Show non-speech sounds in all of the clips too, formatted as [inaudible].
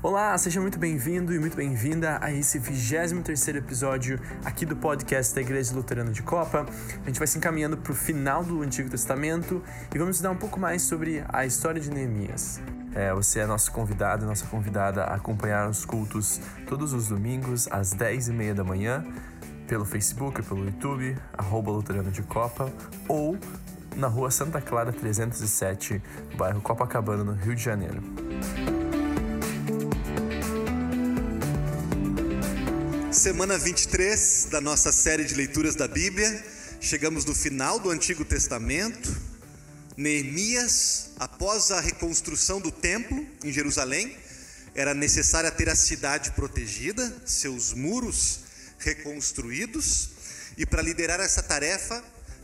Olá, seja muito bem-vindo e muito bem-vinda a esse 23 episódio aqui do podcast da Igreja Luterana de Copa. A gente vai se encaminhando para o final do Antigo Testamento e vamos estudar um pouco mais sobre a história de Neemias. É, você é nosso convidado, nossa convidada a acompanhar os cultos todos os domingos às 10h30 da manhã pelo Facebook, pelo YouTube, arroba Luterano de Copa ou na rua Santa Clara 307, bairro Copacabana, no Rio de Janeiro. Semana 23 da nossa série de leituras da Bíblia. Chegamos no final do Antigo Testamento. Neemias, após a reconstrução do templo em Jerusalém, era necessária ter a cidade protegida, seus muros reconstruídos, e para liderar essa tarefa,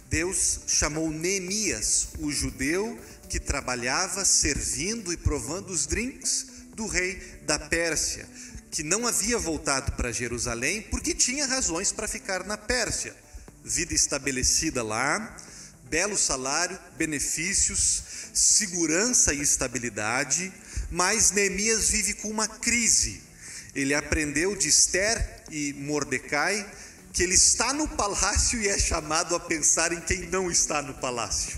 Deus chamou Neemias, o judeu que trabalhava servindo e provando os drinks do rei da Pérsia que não havia voltado para Jerusalém porque tinha razões para ficar na Pérsia. Vida estabelecida lá, belo salário, benefícios, segurança e estabilidade, mas Neemias vive com uma crise. Ele aprendeu de Esther e Mordecai que ele está no palácio e é chamado a pensar em quem não está no palácio.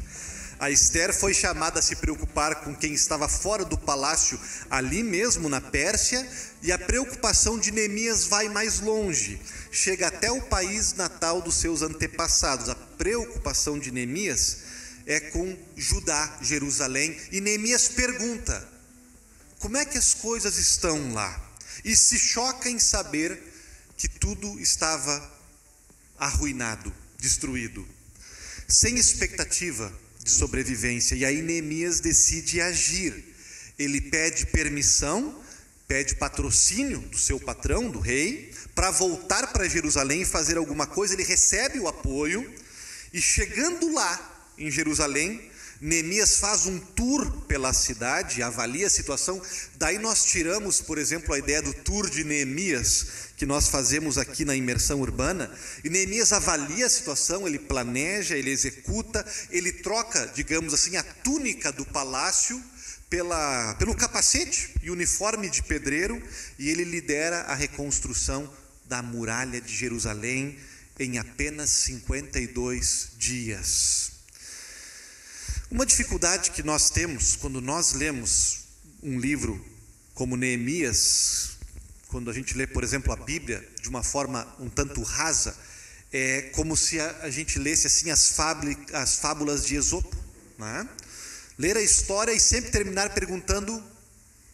A Esther foi chamada a se preocupar com quem estava fora do palácio, ali mesmo na Pérsia, e a preocupação de Neemias vai mais longe, chega até o país natal dos seus antepassados. A preocupação de Neemias é com Judá, Jerusalém, e Neemias pergunta: como é que as coisas estão lá? E se choca em saber que tudo estava arruinado, destruído, sem expectativa de sobrevivência. E aí Neemias decide agir. Ele pede permissão, pede patrocínio do seu patrão, do rei, para voltar para Jerusalém e fazer alguma coisa. Ele recebe o apoio e chegando lá em Jerusalém, Neemias faz um tour pela cidade, avalia a situação. Daí nós tiramos, por exemplo, a ideia do tour de Neemias, que nós fazemos aqui na imersão urbana. E Neemias avalia a situação, ele planeja, ele executa, ele troca, digamos assim, a túnica do palácio pela, pelo capacete e uniforme de pedreiro, e ele lidera a reconstrução da muralha de Jerusalém em apenas 52 dias. Uma dificuldade que nós temos quando nós lemos um livro como Neemias, quando a gente lê, por exemplo, a Bíblia de uma forma um tanto rasa, é como se a, gente lesse assim as, as fábulas de Esopo, né? ler a história e sempre terminar perguntando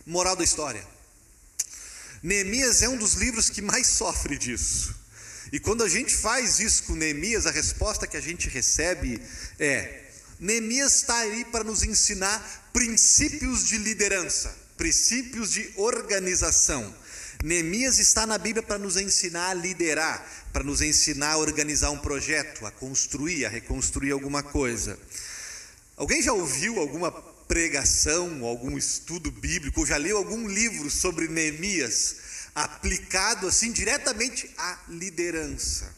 moral da história. Neemias é um dos livros que mais [laughs] sofre disso. E quando a gente faz isso com Neemias, a resposta que a gente recebe é: Neemias está aí para nos ensinar princípios de liderança, princípios de organização. Neemias está na Bíblia para nos ensinar a liderar, para nos ensinar a organizar um projeto, a construir, a reconstruir alguma coisa. Alguém já ouviu alguma pregação, algum estudo bíblico, ou já leu algum livro sobre Neemias aplicado assim diretamente à liderança?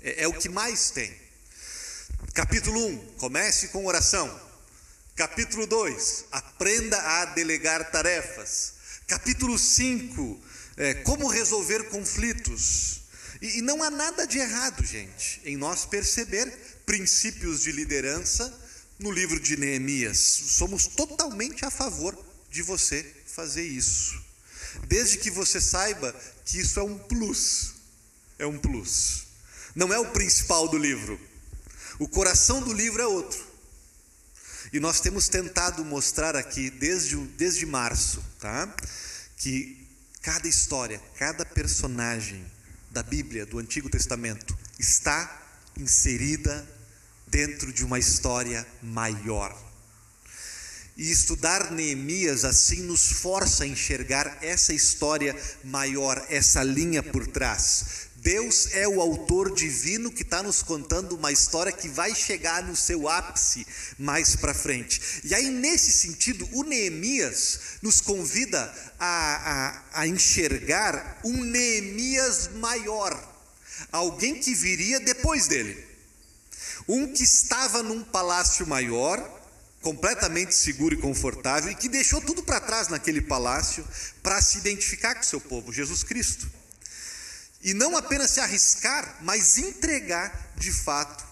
É, é o que mais tem. Capítulo 1, comece com oração. Capítulo 2, aprenda a delegar tarefas. Capítulo 5, é, como resolver conflitos. E, e não há nada de errado, gente, em nós perceber princípios de liderança no livro de Neemias. Somos totalmente a favor de você fazer isso. Desde que você saiba que isso é um plus. É um plus. Não é o principal do livro. O coração do livro é outro. E nós temos tentado mostrar aqui, desde, desde março, tá? que cada história, cada personagem da Bíblia, do Antigo Testamento, está inserida dentro de uma história maior. E estudar Neemias assim nos força a enxergar essa história maior, essa linha por trás. Deus é o autor divino que está nos contando uma história que vai chegar no seu ápice mais para frente. E aí, nesse sentido, o Neemias nos convida a, a, a enxergar um Neemias maior, alguém que viria depois dele. Um que estava num palácio maior, completamente seguro e confortável, e que deixou tudo para trás naquele palácio para se identificar com o seu povo, Jesus Cristo. E não apenas se arriscar, mas entregar de fato,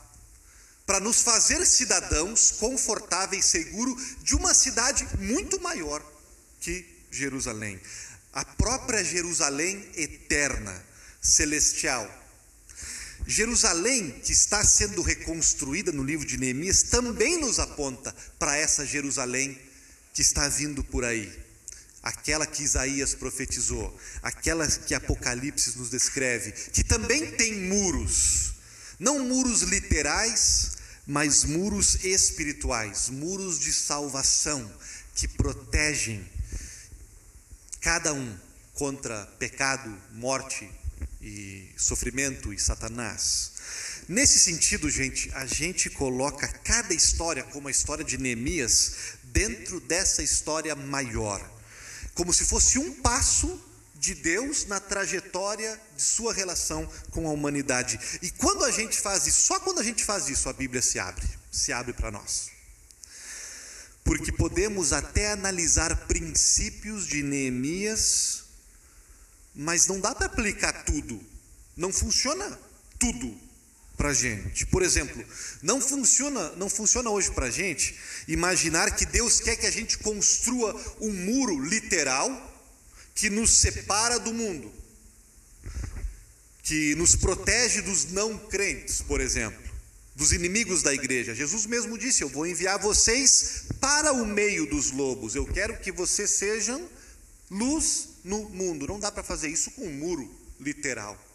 para nos fazer cidadãos confortáveis e seguros de uma cidade muito maior que Jerusalém. A própria Jerusalém eterna, celestial. Jerusalém, que está sendo reconstruída no livro de Neemias, também nos aponta para essa Jerusalém que está vindo por aí aquela que Isaías profetizou, aquela que Apocalipse nos descreve, que também tem muros, não muros literais, mas muros espirituais, muros de salvação que protegem cada um contra pecado, morte e sofrimento e Satanás. Nesse sentido, gente, a gente coloca cada história, como a história de Neemias, dentro dessa história maior como se fosse um passo de Deus na trajetória de sua relação com a humanidade. E quando a gente faz isso, só quando a gente faz isso, a Bíblia se abre, se abre para nós. Porque podemos até analisar princípios de Neemias, mas não dá para aplicar tudo. Não funciona tudo para gente. Por exemplo, não funciona, não funciona hoje para gente imaginar que Deus quer que a gente construa um muro literal que nos separa do mundo, que nos protege dos não crentes, por exemplo, dos inimigos da igreja. Jesus mesmo disse: Eu vou enviar vocês para o meio dos lobos. Eu quero que vocês sejam luz no mundo. Não dá para fazer isso com um muro literal.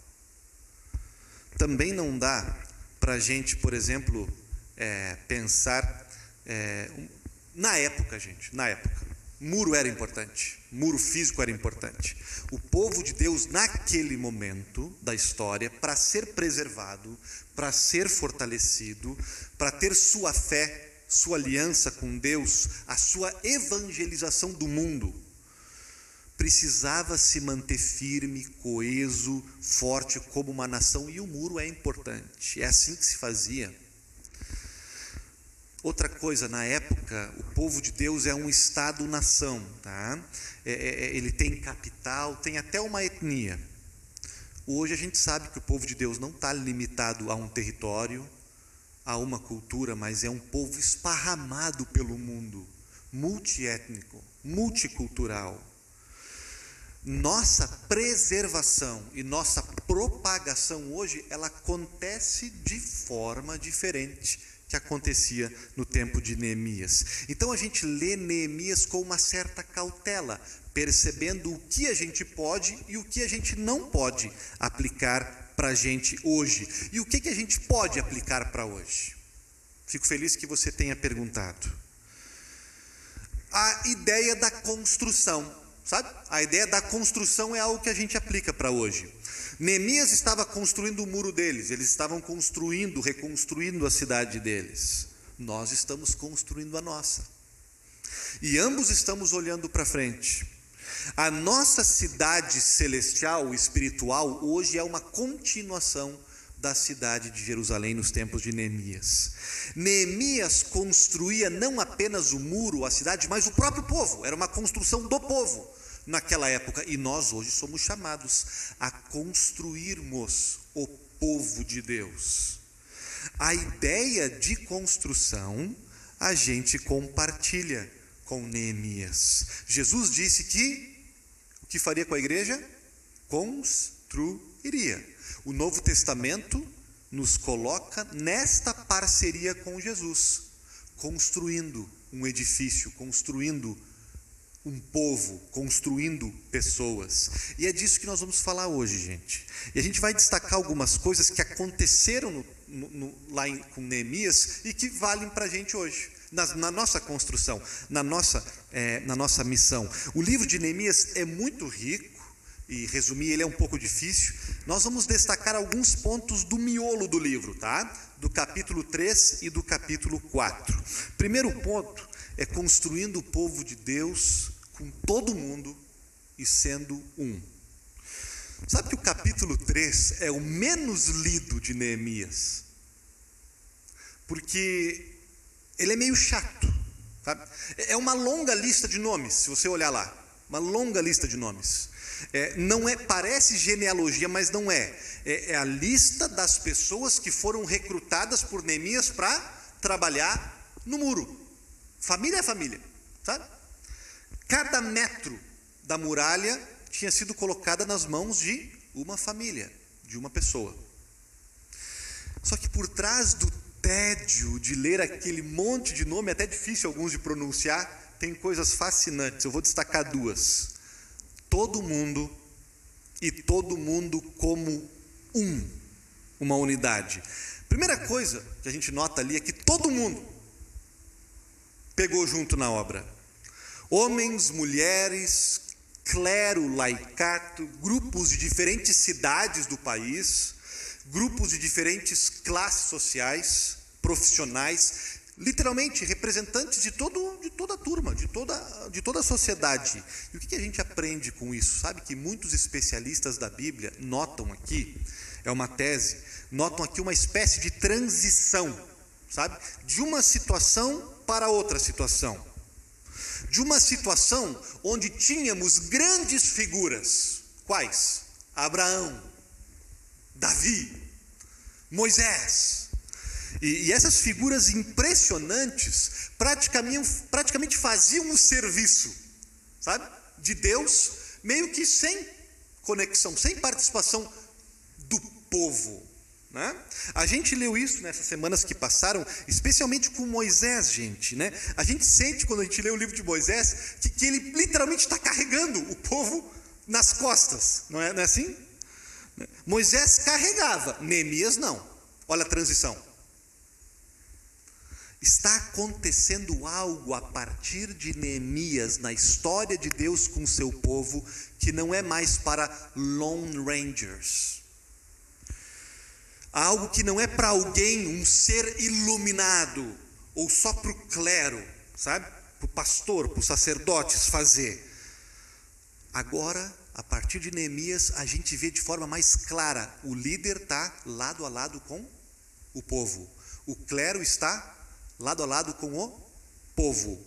Também não dá para a gente, por exemplo, é, pensar é, na época, gente, na época. Muro era importante, muro físico era importante. O povo de Deus, naquele momento da história, para ser preservado, para ser fortalecido, para ter sua fé, sua aliança com Deus, a sua evangelização do mundo, precisava se manter firme, coeso, forte como uma nação, e o muro é importante. É assim que se fazia. Outra coisa, na época, o povo de Deus é um Estado-nação, tá? É, é, é, ele tem capital, tem até uma etnia. Hoje a gente sabe que o povo de Deus não está limitado a um território, a uma cultura, mas é um povo esparramado pelo mundo, multiétnico, multicultural nossa preservação e nossa propagação hoje, ela acontece de forma diferente que acontecia no tempo de Neemias. Então a gente lê Neemias com uma certa cautela, percebendo o que a gente pode e o que a gente não pode aplicar para a gente hoje. E o que, que a gente pode aplicar para hoje? Fico feliz que você tenha perguntado. A ideia da construção. Sabe? A ideia da construção é algo que a gente aplica para hoje. Neemias estava construindo o muro deles, eles estavam construindo, reconstruindo a cidade deles. Nós estamos construindo a nossa. E ambos estamos olhando para frente. A nossa cidade celestial, espiritual, hoje é uma continuação da cidade de Jerusalém nos tempos de Neemias. Neemias construía não apenas o muro, a cidade, mas o próprio povo, era uma construção do povo naquela época, e nós hoje somos chamados a construirmos o povo de Deus. A ideia de construção a gente compartilha com Neemias. Jesus disse que o que faria com a igreja? Construiria. O Novo Testamento nos coloca nesta parceria com Jesus, construindo um edifício, construindo um povo, construindo pessoas. E é disso que nós vamos falar hoje, gente. E a gente vai destacar algumas coisas que aconteceram no, no, no, lá em, com Neemias e que valem para a gente hoje. Na, na, nossa construção, na nossa, é, na nossa missão. O livro de Neemias é muito rico, e resumir ele é um pouco difícil. Nós vamos destacar alguns pontos do miolo do livro, tá? Do capítulo 3 e do capítulo 4. Primeiro ponto é construindo o povo de Deus com todo mundo e sendo um. Sabe que o capítulo 3 é o menos lido de Neemias? porque ele é meio chato. Sabe? É uma longa lista de nomes, se você olhar lá, uma longa lista de nomes. É, não é, parece genealogia, mas não é. é. é. a lista das pessoas que foram recrutadas por Neemias para trabalhar no muro. Família é família, sabe? Cada metro da muralha tinha sido colocada nas mãos de uma família, de uma pessoa. Só que por trás do tédio de ler aquele monte de nome, até difícil alguns de pronunciar, tem coisas fascinantes. Eu vou destacar duas. Todo mundo e todo mundo como um, uma unidade. Primeira coisa que a gente nota ali é que todo mundo pegou junto na obra. Homens, mulheres, clero, laicato, grupos de diferentes cidades do país, grupos de diferentes classes sociais, profissionais, literalmente representantes de, todo, de toda a turma, de toda, de toda a sociedade. E o que a gente aprende com isso? Sabe que muitos especialistas da Bíblia notam aqui, é uma tese, notam aqui uma espécie de transição, sabe? De uma situação para outra situação. De uma situação onde tínhamos grandes figuras, quais? Abraão, Davi, Moisés. E, e essas figuras impressionantes praticamente, praticamente faziam o serviço, sabe? De Deus, meio que sem conexão, sem participação do povo. Né? A gente leu isso nessas semanas que passaram, especialmente com Moisés, gente. Né? A gente sente quando a gente lê o livro de Moisés que, que ele literalmente está carregando o povo nas costas, não é, não é assim? Moisés carregava, Neemias não. Olha a transição. Está acontecendo algo a partir de Neemias na história de Deus com seu povo que não é mais para Lone Rangers. Algo que não é para alguém, um ser iluminado, ou só para o clero, sabe? Para o pastor, para os sacerdotes fazer. Agora a partir de Neemias, a gente vê de forma mais clara: o líder está lado a lado com o povo, o clero está lado a lado com o povo.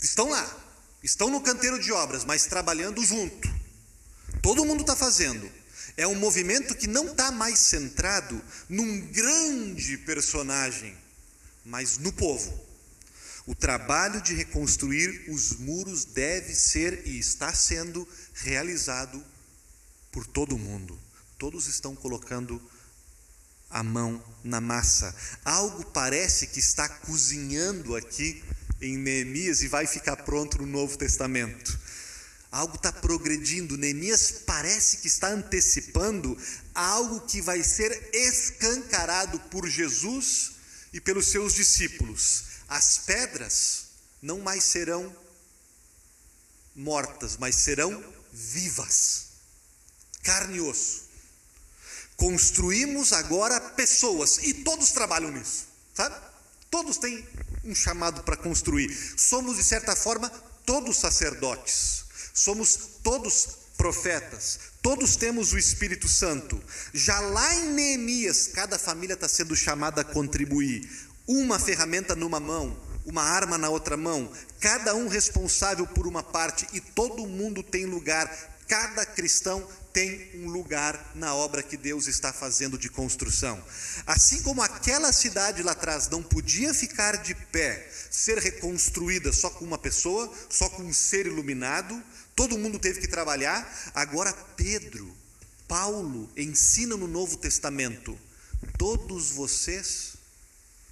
Estão lá, estão no canteiro de obras, mas trabalhando junto. Todo mundo está fazendo. É um movimento que não está mais centrado num grande personagem, mas no povo. O trabalho de reconstruir os muros deve ser e está sendo realizado por todo mundo. Todos estão colocando a mão na massa. Algo parece que está cozinhando aqui em Neemias e vai ficar pronto no Novo Testamento. Algo está progredindo. Neemias parece que está antecipando algo que vai ser escancarado por Jesus e pelos seus discípulos as pedras não mais serão mortas, mas serão vivas, carne e osso. Construímos agora pessoas e todos trabalham nisso, sabe? Todos têm um chamado para construir. Somos, de certa forma, todos sacerdotes, somos todos profetas, todos temos o Espírito Santo. Já lá em Neemias, cada família está sendo chamada a contribuir uma ferramenta numa mão, uma arma na outra mão, cada um responsável por uma parte e todo mundo tem lugar, cada cristão tem um lugar na obra que Deus está fazendo de construção. Assim como aquela cidade lá atrás não podia ficar de pé, ser reconstruída só com uma pessoa, só com um ser iluminado, todo mundo teve que trabalhar. Agora Pedro, Paulo ensina no Novo Testamento: todos vocês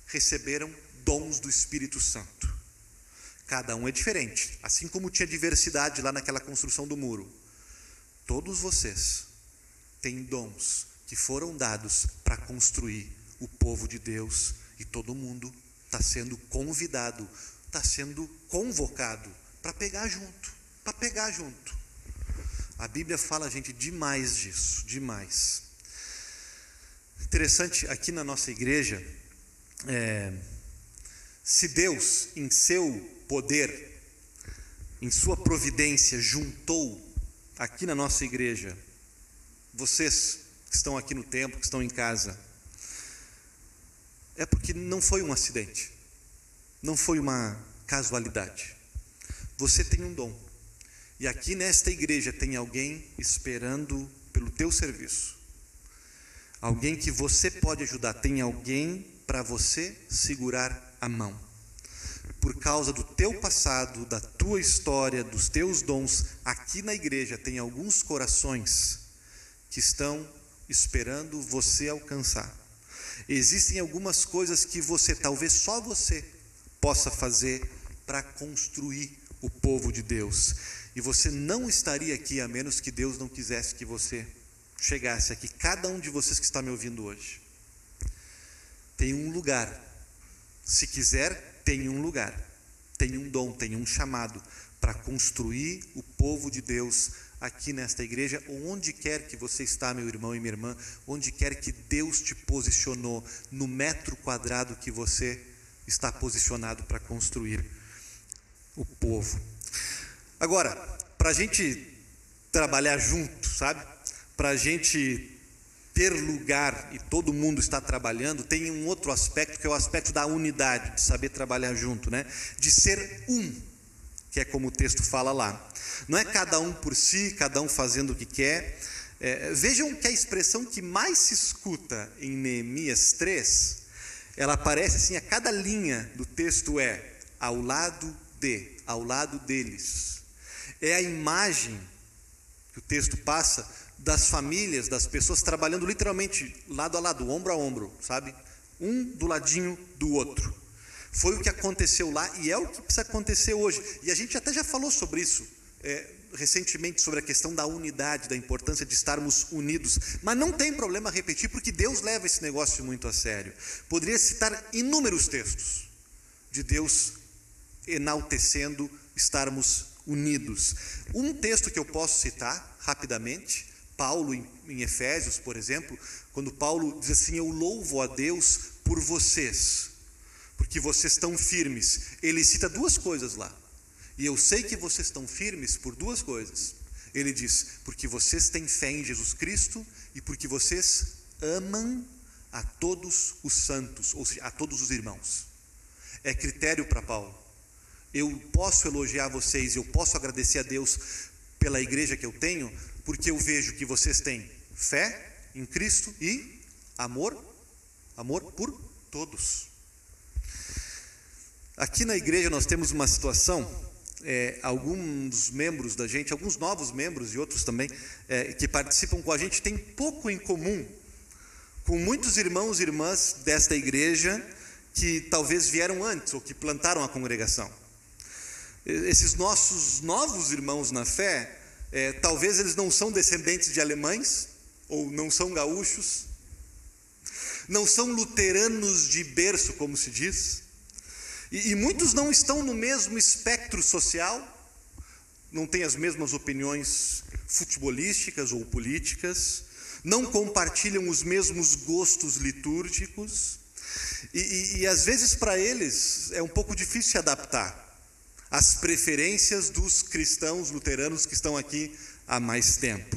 receberam dons do Espírito Santo. Cada um é diferente, assim como tinha diversidade lá naquela construção do muro. Todos vocês têm dons que foram dados para construir o povo de Deus e todo mundo está sendo convidado, está sendo convocado para pegar junto, para pegar junto. A Bíblia fala, gente, demais disso, demais. Interessante, aqui na nossa igreja, é, se Deus, em seu poder, em sua providência, juntou aqui na nossa igreja, vocês que estão aqui no templo, que estão em casa, é porque não foi um acidente, não foi uma casualidade. Você tem um dom. E aqui nesta igreja tem alguém esperando pelo teu serviço. Alguém que você pode ajudar, tem alguém para você segurar a mão. Por causa do teu passado, da tua história, dos teus dons, aqui na igreja tem alguns corações que estão esperando você alcançar. Existem algumas coisas que você, talvez só você, possa fazer para construir o povo de Deus. E você não estaria aqui a menos que Deus não quisesse que você chegasse aqui. Cada um de vocês que está me ouvindo hoje tem um lugar. Se quiser, tem um lugar. Tem um dom, tem um chamado para construir o povo de Deus aqui nesta igreja, onde quer que você está, meu irmão e minha irmã, onde quer que Deus te posicionou, no metro quadrado que você está posicionado para construir o povo. Agora, para a gente trabalhar junto, sabe? Para a gente ter lugar e todo mundo está trabalhando, tem um outro aspecto que é o aspecto da unidade, de saber trabalhar junto, né? De ser um, que é como o texto fala lá. Não é cada um por si, cada um fazendo o que quer. É, vejam que a expressão que mais se escuta em Neemias 3, ela aparece assim, a cada linha do texto é ao lado de, ao lado deles. É a imagem que o texto passa das famílias, das pessoas trabalhando literalmente lado a lado, ombro a ombro, sabe? Um do ladinho do outro. Foi o que aconteceu lá e é o que precisa acontecer hoje. E a gente até já falou sobre isso é, recentemente sobre a questão da unidade, da importância de estarmos unidos. Mas não tem problema repetir, porque Deus leva esse negócio muito a sério. Poderia citar inúmeros textos de Deus enaltecendo estarmos unidos. Um texto que eu posso citar rapidamente, Paulo em, Efésios, por exemplo, quando Paulo diz assim: Eu louvo a Deus por vocês, porque vocês estão firmes. Ele cita duas coisas lá. E eu sei que vocês estão firmes por duas coisas. Ele diz: porque vocês têm fé em Jesus Cristo e porque vocês amam a todos os santos, ou seja, a todos os irmãos. É critério para Paulo. Eu posso elogiar vocês, eu posso agradecer a Deus pela igreja que eu tenho, porque eu vejo que vocês têm fé em Cristo e amor, amor por todos. Aqui na igreja nós temos uma situação é, alguns membros da gente, alguns novos membros e outros também, é, que participam com a gente, têm pouco em comum com muitos irmãos e irmãs desta igreja que talvez vieram antes ou que plantaram a congregação. Esses nossos novos irmãos na fé, é, talvez eles não são descendentes de alemães, ou não são gaúchos, não são luteranos de berço, como se diz, e, e muitos não estão no mesmo espectro social, não têm as mesmas opiniões futebolísticas ou políticas, não compartilham os mesmos gostos litúrgicos, e, e, e às vezes para eles é um pouco difícil se adaptar às preferências dos cristãos luteranos que estão aqui há mais tempo.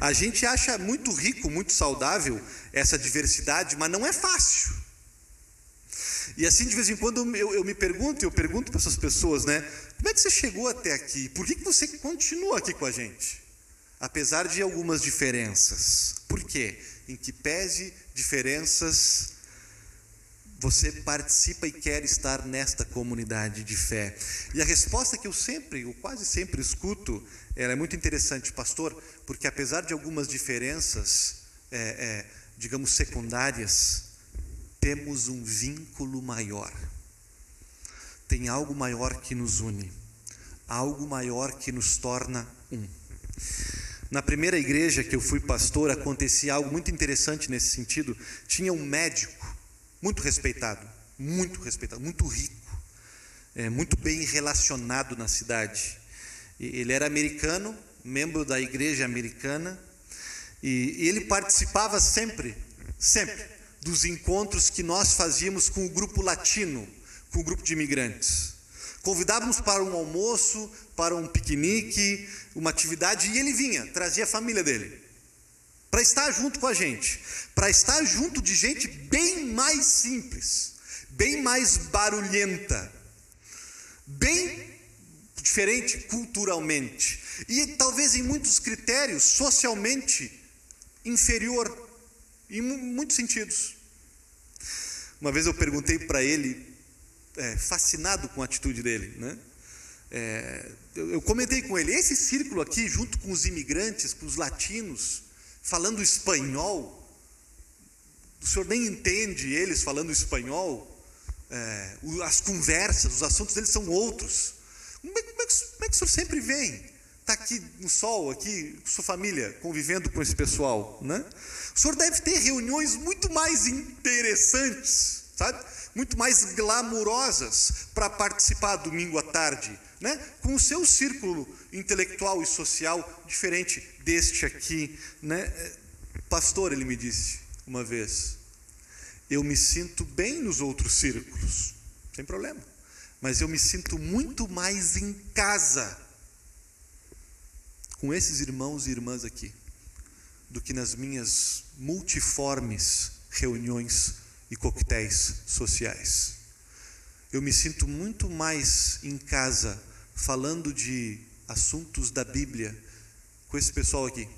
A gente acha muito rico, muito saudável essa diversidade, mas não é fácil. E assim, de vez em quando, eu, eu me pergunto, eu pergunto para essas pessoas, né? Como é que você chegou até aqui? Por que, que você continua aqui com a gente? Apesar de algumas diferenças. Por quê? Em que pese diferenças, você participa e quer estar nesta comunidade de fé. E a resposta que eu sempre, eu quase sempre escuto, ela é muito interessante, pastor, porque apesar de algumas diferenças, é, é, digamos, secundárias, temos um vínculo maior. Tem algo maior que nos une, algo maior que nos torna um. Na primeira igreja que eu fui pastor, acontecia algo muito interessante nesse sentido. Tinha um médico, muito respeitado, muito respeitado, muito rico, é, muito bem relacionado na cidade. Ele era americano, membro da igreja americana, e, e ele participava sempre, sempre, dos encontros que nós fazíamos com o grupo latino, com o grupo de imigrantes. Convidávamos para um almoço, para um piquenique, uma atividade, e ele vinha, trazia a família dele. para estar junto com a gente, para estar junto de gente bem mais simples, bem mais barulhenta, bem diferente culturalmente e talvez em muitos critérios socialmente inferior em muitos sentidos. Uma vez eu perguntei para ele, é, fascinado com a atitude dele, né? É, eu, eu comentei com ele: esse círculo aqui, junto com os imigrantes, com os latinos, falando espanhol, o senhor nem entende eles falando espanhol, é, as conversas, os assuntos deles são outros. Como é, como é, que, como é que o senhor sempre vem? Está aqui no sol, aqui, sua família, convivendo com esse pessoal, né? O senhor deve ter reuniões muito mais interessantes, sabe? Muito mais glamurosas para participar domingo à tarde, né? Com o seu círculo intelectual e social diferente deste aqui, né? Pastor, ele me disse uma vez, eu me sinto bem nos outros círculos, sem problema, mas eu me sinto muito mais em casa com esses irmãos e irmãs aqui do que nas minhas multiformes reuniões e coquetéis sociais. Eu me sinto muito mais em casa falando de assuntos da Bíblia com esse pessoal aqui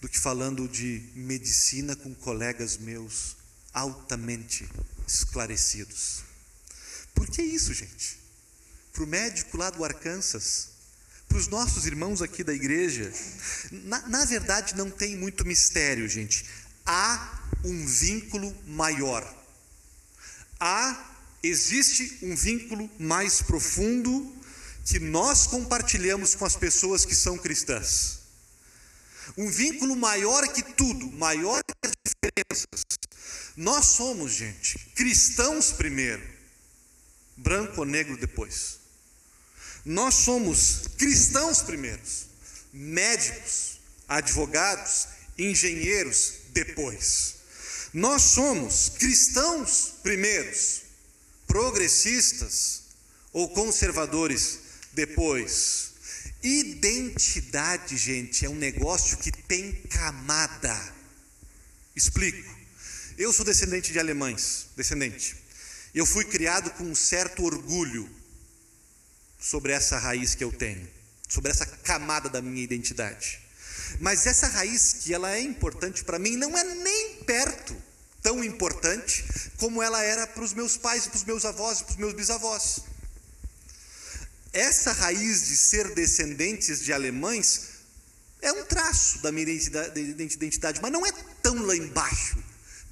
do que falando de medicina com colegas meus altamente esclarecidos. Por que isso, gente? Para o médico lá do Arkansas, para os nossos irmãos aqui da igreja, na, na verdade não tem muito mistério, gente. Há um vínculo maior. Há, existe um vínculo mais profundo que nós compartilhamos com as pessoas que são cristãs. Um vínculo maior que tudo, maior que as diferenças. Nós somos, gente, cristãos primeiro, branco ou negro depois. Nós somos cristãos primeiros, médicos, advogados, engenheiros depois. Nós somos cristãos primeiros, progressistas ou conservadores depois. Identidade, gente, é um negócio que tem camada. Explico. Eu sou descendente de alemães, descendente. Eu fui criado com um certo orgulho sobre essa raiz que eu tenho, sobre essa camada da minha identidade. Mas essa raiz que ela é importante para mim não é nem perto tão importante como ela era para os meus pais, para os meus avós para os meus bisavós. Essa raiz de ser descendentes de alemães é um traço da minha identidade, mas não é tão lá embaixo,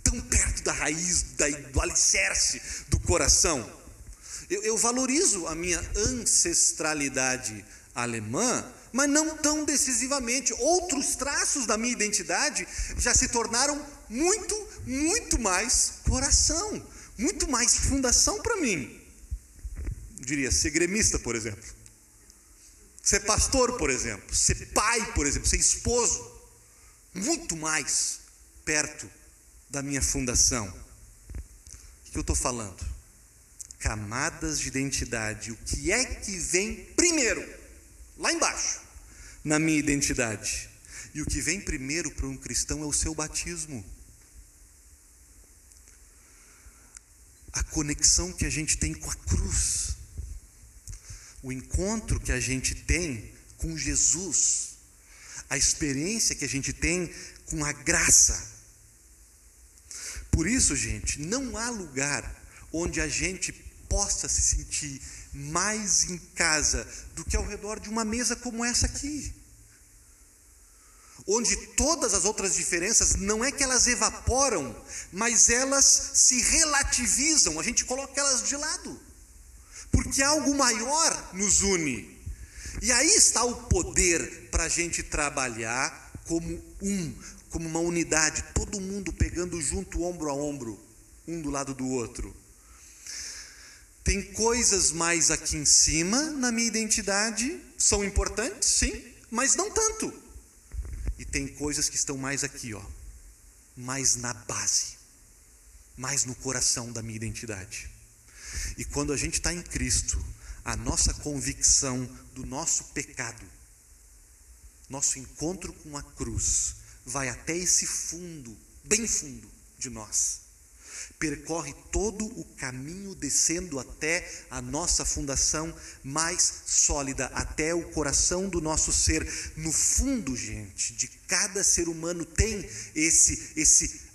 tão perto da raiz, do alicerce do coração. Eu, eu valorizo a minha ancestralidade alemã, mas não tão decisivamente. Outros traços da minha identidade já se tornaram muito, muito mais coração, muito mais fundação para mim. Eu diria ser gremista, por exemplo. Ser pastor, por exemplo. Ser pai, por exemplo. Ser esposo. Muito mais perto da minha fundação. O que eu estou falando? Camadas de identidade. O que é que vem primeiro? Lá embaixo, na minha identidade. E o que vem primeiro para um cristão é o seu batismo. A conexão que a gente tem com a cruz. O encontro que a gente tem com Jesus. A experiência que a gente tem com a graça. Por isso, gente, não há lugar onde a gente possa se sentir mais em casa do que ao redor de uma mesa como essa aqui. Onde todas as outras diferenças não é que elas evaporam, mas elas se relativizam, a gente coloca elas de lado, porque algo maior nos une. E aí está o poder para a gente trabalhar como um, como uma unidade, todo mundo pegando junto, ombro a ombro, um do lado do outro. Tem coisas mais aqui em cima na minha identidade, são importantes, sim, mas não tanto. E tem coisas que estão mais aqui, ó, mais na base, mais no coração da minha identidade. E quando a gente está em Cristo, a nossa convicção do nosso pecado, nosso encontro com a cruz, vai até esse fundo, bem fundo de nós. Percorre todo o caminho descendo até a nossa fundação mais sólida, até o coração do nosso ser. No fundo, gente, de cada ser humano tem esse esse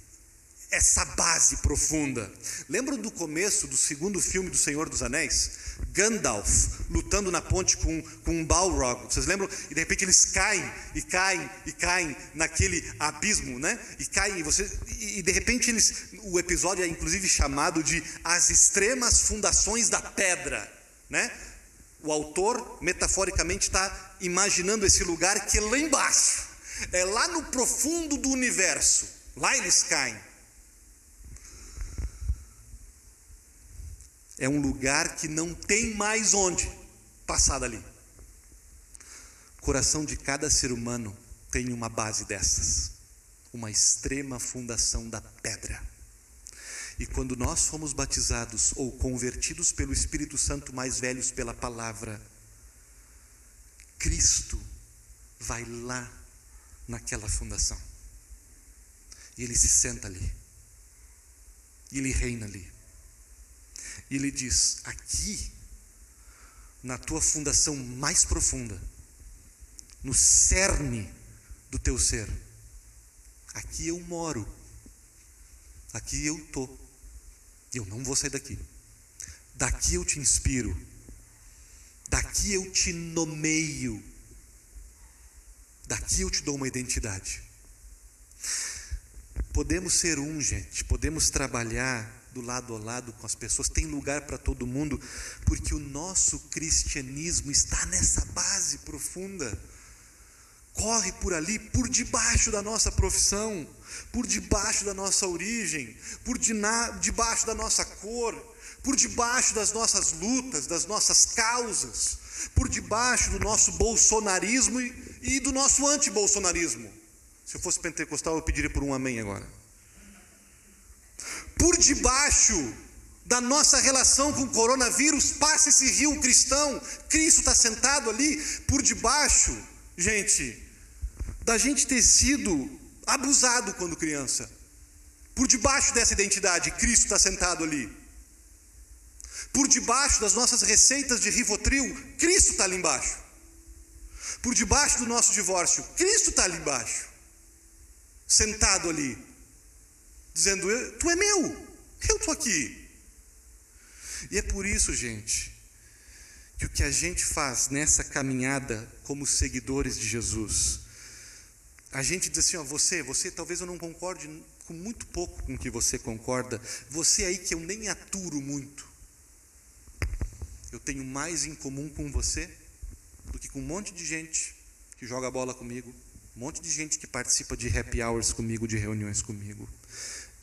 essa base profunda. Lembram do começo do segundo filme do Senhor dos Anéis? Gandalf lutando na ponte com, com um Balrog. Vocês lembram? E de repente eles caem e caem e caem naquele abismo, né? E caem e você e de repente eles o episódio é inclusive chamado de As extremas fundações da pedra, né? O autor metaforicamente está imaginando esse lugar que é lá embaixo, é lá no profundo do universo. Lá eles caem. É um lugar que não tem mais onde passar dali. O coração de cada ser humano tem uma base dessas, uma extrema fundação da pedra. E quando nós fomos batizados ou convertidos pelo Espírito Santo, mais velhos pela palavra, Cristo vai lá naquela fundação. E ele se senta ali. E ele reina ali. E ele diz: aqui, na tua fundação mais profunda, no cerne do teu ser, aqui eu moro, aqui eu estou, eu não vou sair daqui, daqui eu te inspiro, daqui eu te nomeio, daqui eu te dou uma identidade. Podemos ser um, gente, podemos trabalhar do lado a lado com as pessoas, tem lugar para todo mundo, porque o nosso cristianismo está nessa base profunda. Corre por ali, por debaixo da nossa profissão, por debaixo da nossa origem, por debaixo da nossa cor, por debaixo das nossas lutas, das nossas causas, por debaixo do nosso bolsonarismo e do nosso anti-bolsonarismo. Se eu fosse pentecostal, eu pediria por um amém agora por debaixo da nossa relação com o coronavírus, passa esse rio cristão, Cristo está sentado ali, por debaixo, gente, da gente ter sido abusado quando criança, por debaixo dessa identidade, Cristo está sentado ali, por debaixo das nossas receitas de Rivotril, Cristo está ali embaixo, por debaixo do nosso divórcio, Cristo está ali embaixo, sentado ali, dizendo: Tu é meu, eu estou aqui. E é por isso, gente, que o que a gente faz nessa caminhada como seguidores de Jesus, a gente diz assim: ó, você, você, talvez eu não concorde com muito pouco com o que você concorda, você aí que eu nem aturo muito, eu tenho mais em comum com você do que com um monte de gente que joga bola comigo, um monte de gente que participa de happy hours comigo, de reuniões comigo.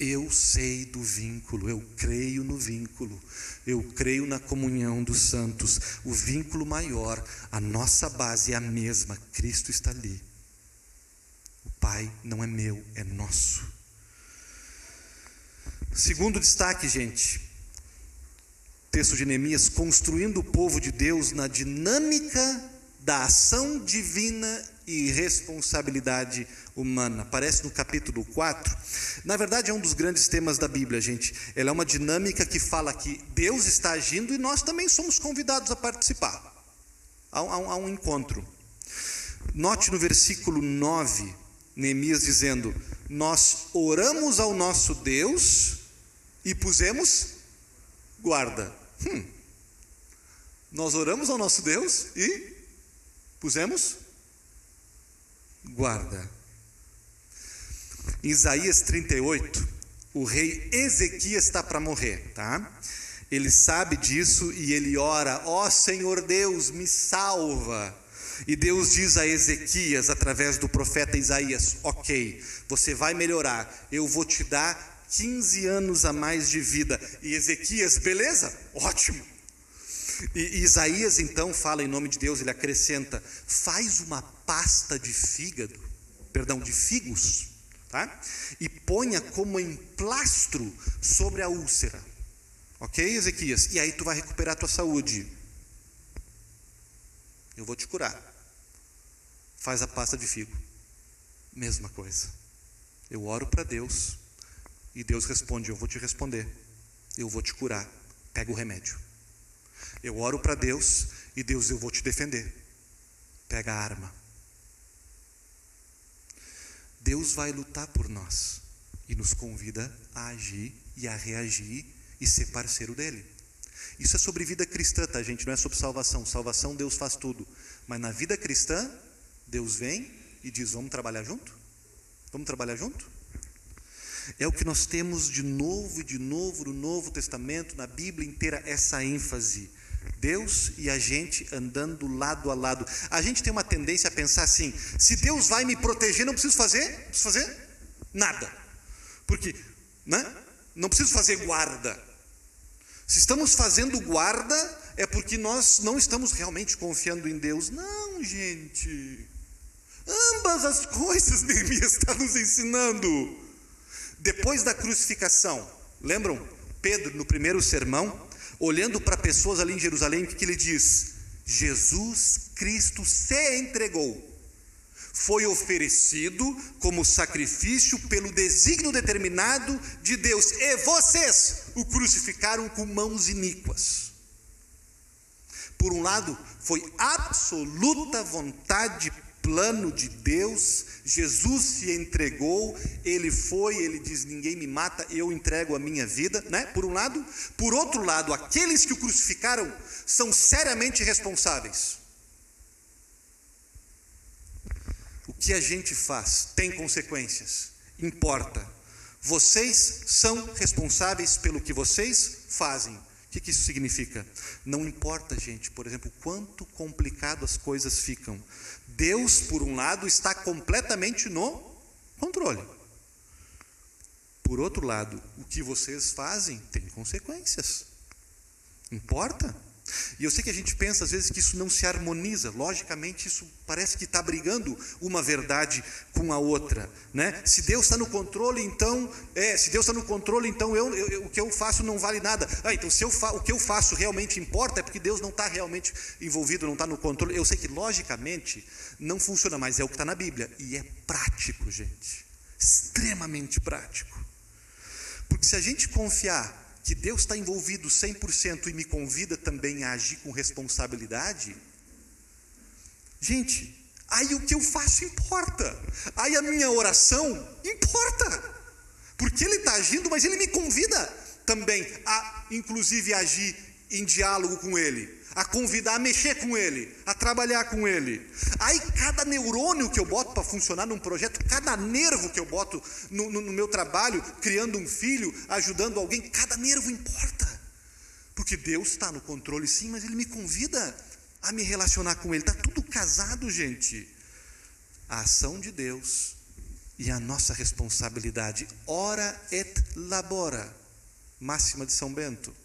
Eu sei do vínculo, eu creio no vínculo, eu creio na comunhão dos santos. O vínculo maior, a nossa base é a mesma, Cristo está ali. O Pai não é meu, é nosso. Segundo destaque, gente, texto de Neemias, construindo o povo de Deus na dinâmica da ação divina e responsabilidade humana. Aparece no capítulo 4. Na verdade, é um dos grandes temas da Bíblia, gente. Ela é uma dinâmica que fala que Deus está agindo e nós também somos convidados a participar. Há, um, há um encontro. Note no versículo 9, Neemias dizendo: Nós oramos ao nosso Deus e pusemos guarda. Hum. Nós oramos ao nosso Deus e pusemos guarda. Em Isaías 38, o rei Ezequias está para morrer, tá? Ele sabe disso e ele ora: Ó oh, Senhor Deus, me salva. E Deus diz a Ezequias, através do profeta Isaías: Ok, você vai melhorar, eu vou te dar 15 anos a mais de vida. E Ezequias, beleza? Ótimo. E Isaías então fala em nome de Deus, ele acrescenta: faz uma pasta de fígado, perdão, de figos, tá? E ponha como emplastro sobre a úlcera. Ok, Ezequias? E aí tu vai recuperar a tua saúde. Eu vou te curar. Faz a pasta de figo. Mesma coisa. Eu oro para Deus e Deus responde: Eu vou te responder, eu vou te curar, pega o remédio. Eu oro para Deus e Deus, eu vou te defender, pega a arma. Deus vai lutar por nós e nos convida a agir e a reagir e ser parceiro dele. Isso é sobre vida cristã, tá, gente? Não é sobre salvação. Salvação, Deus faz tudo. Mas na vida cristã, Deus vem e diz: Vamos trabalhar junto? Vamos trabalhar junto? É o que nós temos de novo e de novo no Novo Testamento, na Bíblia inteira, essa ênfase. Deus e a gente andando lado a lado. A gente tem uma tendência a pensar assim: se Deus vai me proteger, não preciso fazer, não preciso fazer nada. Porque, né? Não preciso fazer guarda. Se estamos fazendo guarda, é porque nós não estamos realmente confiando em Deus. Não, gente. Ambas as coisas [laughs] Neemias está nos ensinando. Depois da crucificação, lembram? Pedro, no primeiro sermão, olhando para pessoas ali em Jerusalém, o que, ele diz? Jesus Cristo se entregou, foi oferecido como sacrifício pelo desígnio determinado de Deus, e vocês o crucificaram com mãos iníquas. Por um lado, foi absoluta vontade plano de Deus, Jesus se entregou, ele foi, ele diz: Ninguém me mata, eu entrego a minha vida, né? Por um lado. Por outro lado, aqueles que o crucificaram são seriamente responsáveis. O que a gente faz tem consequências, importa. Vocês são responsáveis pelo que vocês fazem. O que, isso significa? Não importa, gente, por exemplo, quanto complicado as coisas ficam. Deus, por um lado, está completamente no controle. Por outro lado, o que vocês fazem tem consequências. Importa? E eu sei que a gente pensa às vezes que isso não se harmoniza, logicamente isso parece que está brigando uma verdade com a outra, né? Se Deus está no controle, então, é, se Deus está no controle, então eu, eu, o que eu faço não vale nada. Ah, então se eu fa, o que eu faço realmente importa é porque Deus não está realmente envolvido, não está no controle. Eu sei que logicamente não funciona, mas é o que está na Bíblia e é prático, gente, extremamente prático. Porque se a gente confiar que Deus está envolvido 100% e me convida também a agir com responsabilidade, gente, aí o que eu faço importa, aí a minha oração importa, porque Ele está agindo, mas Ele me convida também a, inclusive, agir em diálogo com Ele a convidar a mexer com ele, a trabalhar com ele. Aí cada neurônio que eu boto para funcionar num projeto, cada nervo que eu boto no, no, no, meu trabalho, criando um filho, ajudando alguém, cada nervo importa. Porque Deus está no controle, sim, mas Ele me convida a me relacionar com Ele. Está tudo casado, gente. A ação de Deus e a nossa responsabilidade. Ora et labora. Máxima de São Bento.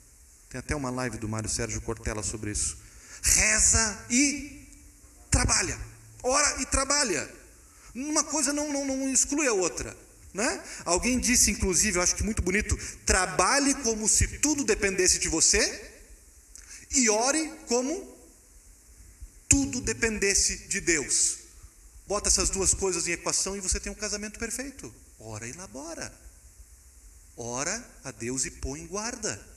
Tem até uma live do Mário Sérgio Cortella sobre isso. Reza e trabalha. Ora e trabalha. Uma coisa não, não, não exclui a outra. Né? Alguém disse, inclusive, eu acho que muito bonito: trabalhe como se tudo dependesse de você e ore como tudo dependesse de Deus. Bota essas duas coisas em equação e você tem um casamento perfeito. Ora e labora. Ora a Deus e põe em guarda.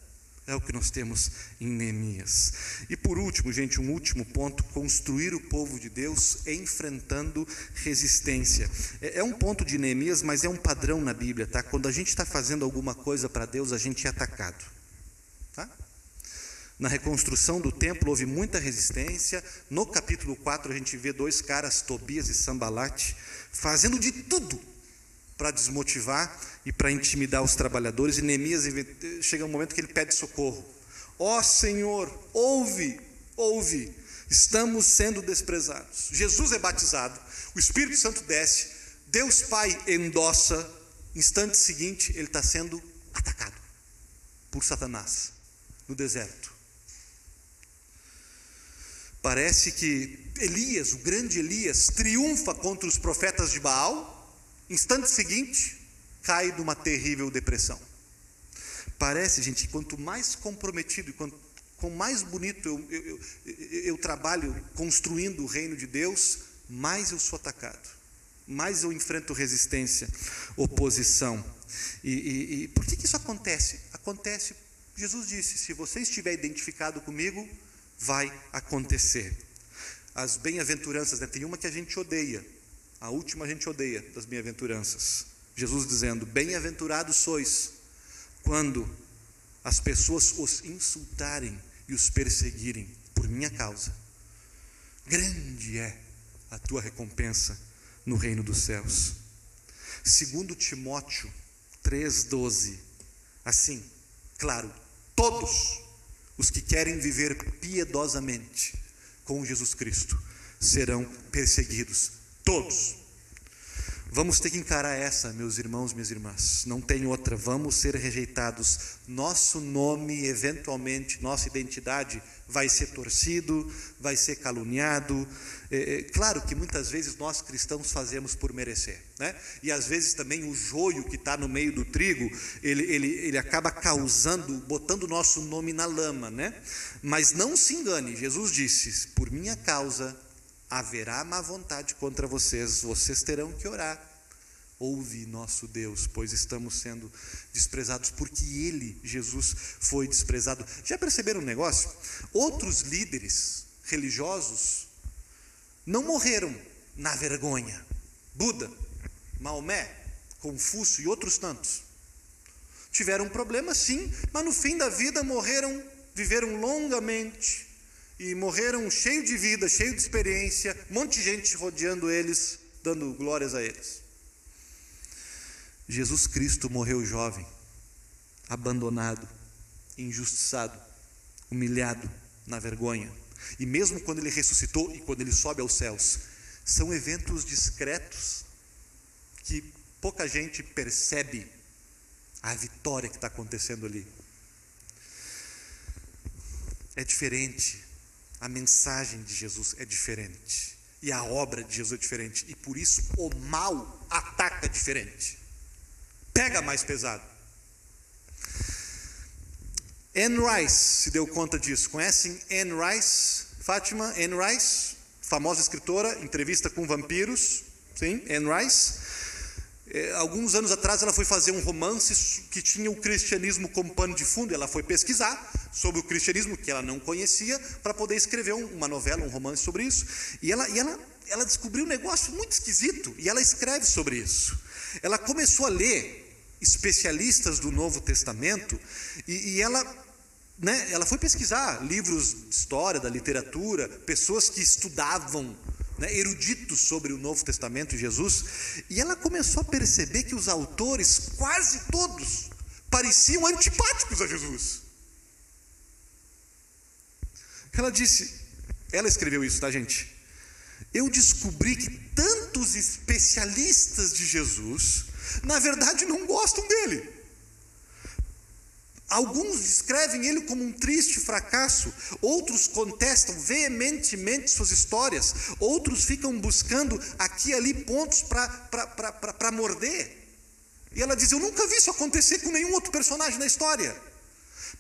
É o que nós temos em Neemias. E por último, gente, um último ponto: construir o povo de Deus enfrentando resistência. É, é um ponto de Neemias, mas é um padrão na Bíblia, tá? Quando a gente está fazendo alguma coisa para Deus, a gente é atacado. Tá? Na reconstrução do templo houve muita resistência. No capítulo 4, a gente vê dois caras, Tobias e Sambalate, fazendo de tudo para desmotivar e para intimidar os trabalhadores. E Neemias chega um momento que ele pede socorro. Ó oh, Senhor, ouve, ouve, estamos sendo desprezados. Jesus é batizado, o Espírito Santo desce, Deus Pai endossa, instante seguinte ele está sendo atacado por Satanás no deserto. Parece que Elias, o grande Elias, triunfa contra os profetas de Baal Instante seguinte, cai numa terrível depressão. Parece, gente, quanto mais comprometido e quanto com mais bonito eu, eu, eu, eu, trabalho construindo o reino de Deus, mais eu sou atacado, mais eu enfrento resistência, oposição. E, e, e por que, que isso acontece? Acontece, Jesus disse: se você estiver identificado comigo, vai acontecer. As bem-aventuranças, né? tem uma que a gente odeia, a última a gente odeia das bem-aventuranças. Jesus dizendo: Bem-aventurados sois quando as pessoas os insultarem e os perseguirem por minha causa. Grande é a tua recompensa no reino dos céus. Segundo Timóteo 3:12. Assim, claro, todos os que querem viver piedosamente com Jesus Cristo serão perseguidos, todos. Vamos ter que encarar essa, meus irmãos, minhas irmãs. Não tem outra. Vamos ser rejeitados. Nosso nome, eventualmente, nossa identidade vai ser torcido, vai ser caluniado. É, é, claro que muitas vezes nós cristãos fazemos por merecer, né? E às vezes também o joio que está no meio do trigo, ele, ele, ele acaba causando, botando o nosso nome na lama, né? Mas não se engane, Jesus disse: por minha causa haverá má vontade contra vocês, vocês terão que orar. Ouve nosso Deus, pois estamos sendo desprezados, porque Ele, Jesus, foi desprezado. Já perceberam um negócio? Outros líderes religiosos não morreram na vergonha. Buda, Maomé, Confúcio e outros tantos. Tiveram problemas, sim, mas no fim da vida morreram, viveram longamente, e morreram cheio de vida, cheio de experiência, um monte de gente rodeando eles, dando glórias a eles. Jesus Cristo morreu jovem, abandonado, injustiçado, humilhado, na vergonha. E mesmo quando ele ressuscitou e quando ele sobe aos céus, são eventos discretos que pouca gente percebe a vitória que está acontecendo ali. É diferente a mensagem de Jesus é diferente. E a obra de Jesus é diferente. E por isso o mal ataca diferente. Pega mais pesado. Anne Rice se deu conta disso. Conhecem Anne Rice? Fátima Anne Rice, famosa escritora, entrevista com vampiros. Sim, Anne Rice. É, alguns anos atrás ela foi fazer um romance que tinha o cristianismo como pano de fundo. Ela foi pesquisar sobre o cristianismo que ela não conhecia para poder escrever uma novela, um romance sobre isso. E ela, e ela, ela descobriu um negócio muito esquisito e ela escreve sobre isso. Ela começou a ler especialistas do Novo Testamento e, e ela né, ela foi pesquisar livros de história, da literatura, pessoas que estudavam né, eruditos sobre o Novo Testamento de Jesus, e ela começou a perceber que os autores, quase todos, pareciam antipáticos a Jesus. Ela disse, ela escreveu isso, tá, gente? Eu descobri que tantos especialistas de Jesus, na verdade, não gostam dele. Alguns descrevem ele como um triste fracasso, outros contestam veementemente suas histórias, outros ficam buscando aqui e ali pontos para morder. E ela diz: Eu nunca vi isso acontecer com nenhum outro personagem na história.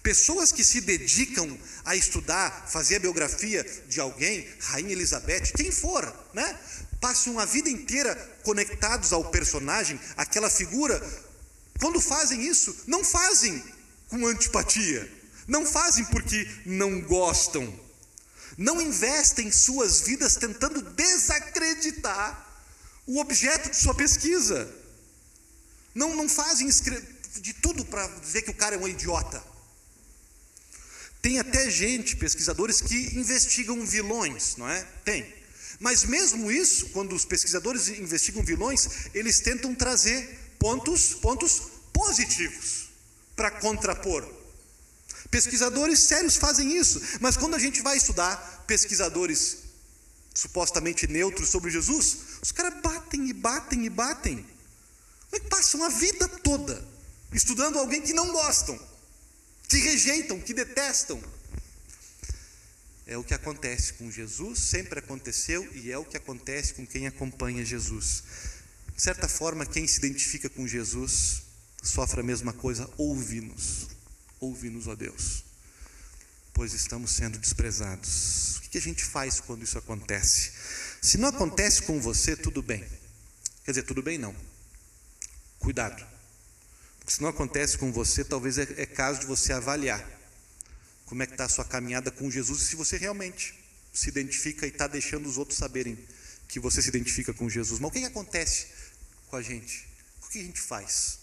Pessoas que se dedicam a estudar, fazer a biografia de alguém, Rainha Elizabeth, quem for, né? Passam a vida inteira conectados ao personagem, aquela figura. Quando fazem isso, não fazem com antipatia, não fazem porque não gostam, não investem suas vidas tentando desacreditar o objeto de sua pesquisa, não, não fazem de tudo para dizer que o cara é um idiota. Tem até gente, pesquisadores, que investigam vilões, não é? Tem. Mas mesmo isso, quando os pesquisadores investigam vilões, eles tentam trazer pontos, pontos positivos para contrapor. Pesquisadores sérios fazem isso, mas quando a gente vai estudar pesquisadores supostamente neutros sobre Jesus, os caras batem e batem e batem. E passam a vida toda estudando alguém que não gostam, que rejeitam, que detestam. É o que acontece com Jesus, sempre aconteceu e é o que acontece com quem acompanha Jesus. De certa forma, quem se identifica com Jesus sofre a mesma coisa, ouve-nos, ouve-nos, ó Deus, pois estamos sendo desprezados. O que a gente faz quando isso acontece? Se não acontece com você, tudo bem. Quer dizer, tudo bem não. Cuidado. Porque se não acontece com você, talvez é, é caso de você avaliar como é que está a sua caminhada com Jesus e se você realmente se identifica e está deixando os outros saberem que você se identifica com Jesus. Mas o que, que acontece com a gente? O que a gente faz?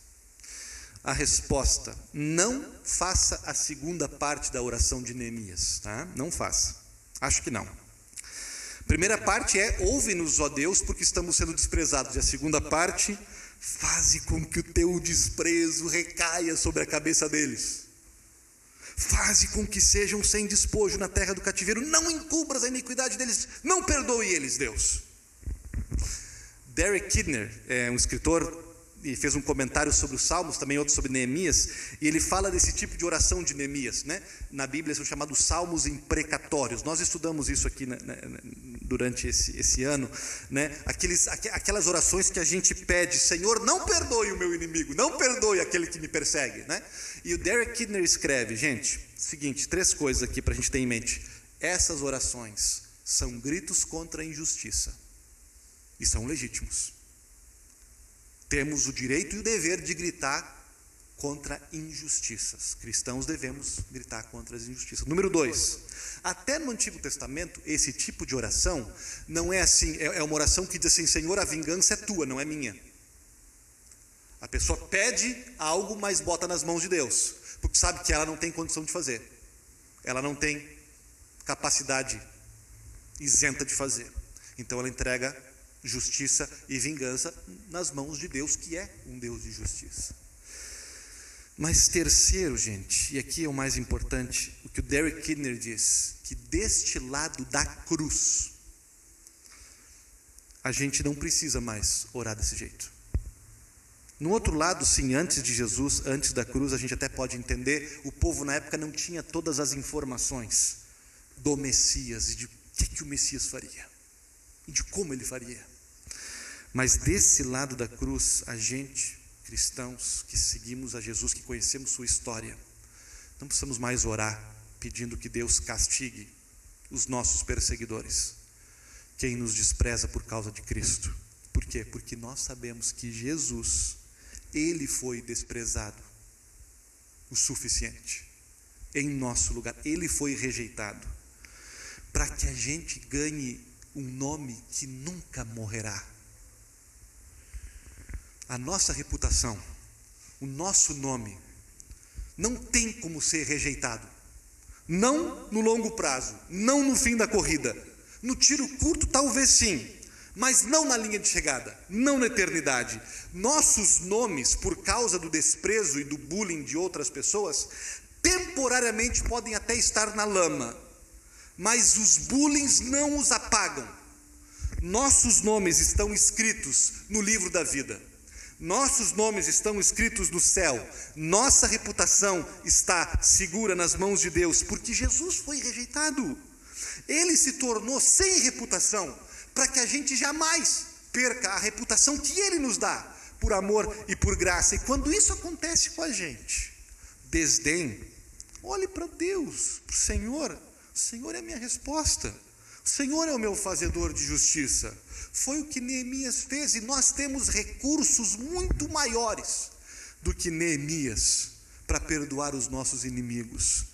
A resposta: não faça a segunda parte da oração de Neemias, tá? Não faça. Acho que não. Primeira parte é: ouve-nos, ó Deus, porque estamos sendo desprezados. E a segunda parte, faze com que o teu desprezo recaia sobre a cabeça deles. Faze com que sejam sem despojo na terra do cativeiro. Não encubras a iniquidade deles. Não perdoe eles, Deus. Derek Kidner, é um escritor e fez um comentário sobre os Salmos, também outro sobre Neemias, e ele fala desse tipo de oração de Neemias. Né? Na Bíblia são chamados salmos imprecatórios. Nós estudamos isso aqui né, durante esse, esse ano. Né? Aqueles, aquelas orações que a gente pede, Senhor, não perdoe o meu inimigo, não perdoe aquele que me persegue. Né? E o Derek Kidner escreve, gente, seguinte, três coisas aqui para a gente ter em mente. Essas orações são gritos contra a injustiça e são legítimos. Temos o direito e o dever de gritar contra injustiças. Cristãos devemos gritar contra as injustiças. Número dois, até no Antigo Testamento, esse tipo de oração não é assim, é, é uma oração que diz assim: Senhor, a vingança é tua, não é minha. A pessoa pede algo, mas bota nas mãos de Deus, porque sabe que ela não tem condição de fazer, ela não tem capacidade isenta de fazer. Então ela entrega justiça e vingança nas mãos de Deus, que é um Deus de justiça. Mas terceiro, gente, e aqui é o mais importante, o que o Derek Kidner diz, que deste lado da cruz, a gente não precisa mais orar desse jeito. No outro lado, sim, antes de Jesus, antes da cruz, a gente até pode entender, o povo na época não tinha todas as informações do Messias e de o que, que o Messias faria e de como ele faria. Mas desse lado da cruz, a gente, cristãos que seguimos a Jesus, que conhecemos sua história, não precisamos mais orar pedindo que Deus castigue os nossos perseguidores, quem nos despreza por causa de Cristo. Por quê? Porque nós sabemos que Jesus, ele foi desprezado o suficiente em nosso lugar, ele foi rejeitado para que a gente ganhe um nome que nunca morrerá a nossa reputação, o nosso nome, não tem como ser rejeitado. Não no longo prazo, não no fim da corrida. No tiro curto, talvez sim, mas não na linha de chegada, não na eternidade. Nossos nomes, por causa do desprezo e do bullying de outras pessoas, temporariamente podem até estar na lama, mas os bullying não os apagam. Nossos nomes estão escritos no livro da vida. Nossos nomes estão escritos no céu, nossa reputação está segura nas mãos de Deus, porque Jesus foi rejeitado. Ele se tornou sem reputação, para que a gente jamais perca a reputação que ele nos dá, por amor e por graça. E quando isso acontece com a gente, desdém, olhe para Deus, para o Senhor. O Senhor é a minha resposta. O Senhor é o meu fazedor de justiça. Foi o que Neemias fez e nós temos recursos muito maiores do que Neemias para perdoar os nossos inimigos.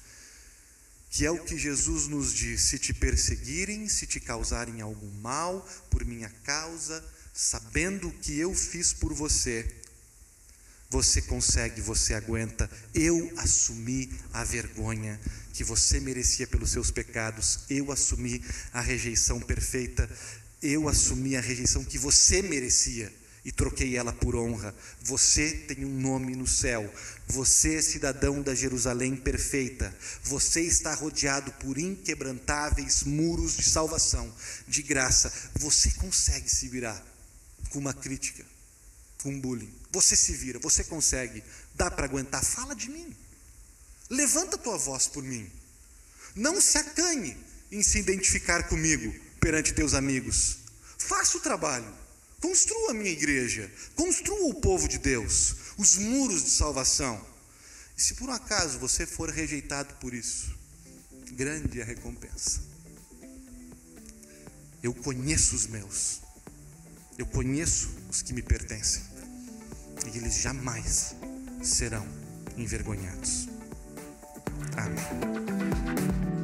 Que é o que Jesus nos diz: se te perseguirem, se te causarem algum mal por minha causa, sabendo o que eu fiz por você, você consegue, você aguenta. Eu assumi a vergonha que você merecia pelos seus pecados, eu assumi a rejeição perfeita eu assumi a rejeição que você merecia e troquei ela por honra. Você tem um nome no céu. Você é cidadão da Jerusalém perfeita. Você está rodeado por inquebrantáveis muros de salvação, de graça. Você consegue se virar com uma crítica, com um bullying. Você se vira, você consegue. Dá para aguentar. Fala de mim. Levanta tua voz por mim. Não se acanhe em se identificar comigo perante teus amigos. Faça o trabalho. Construa a minha igreja. Construa o povo de Deus. Os muros de salvação. E se por um acaso você for rejeitado por isso, grande é a recompensa. Eu conheço os meus. Eu conheço os que me pertencem, e eles jamais serão envergonhados. Amém.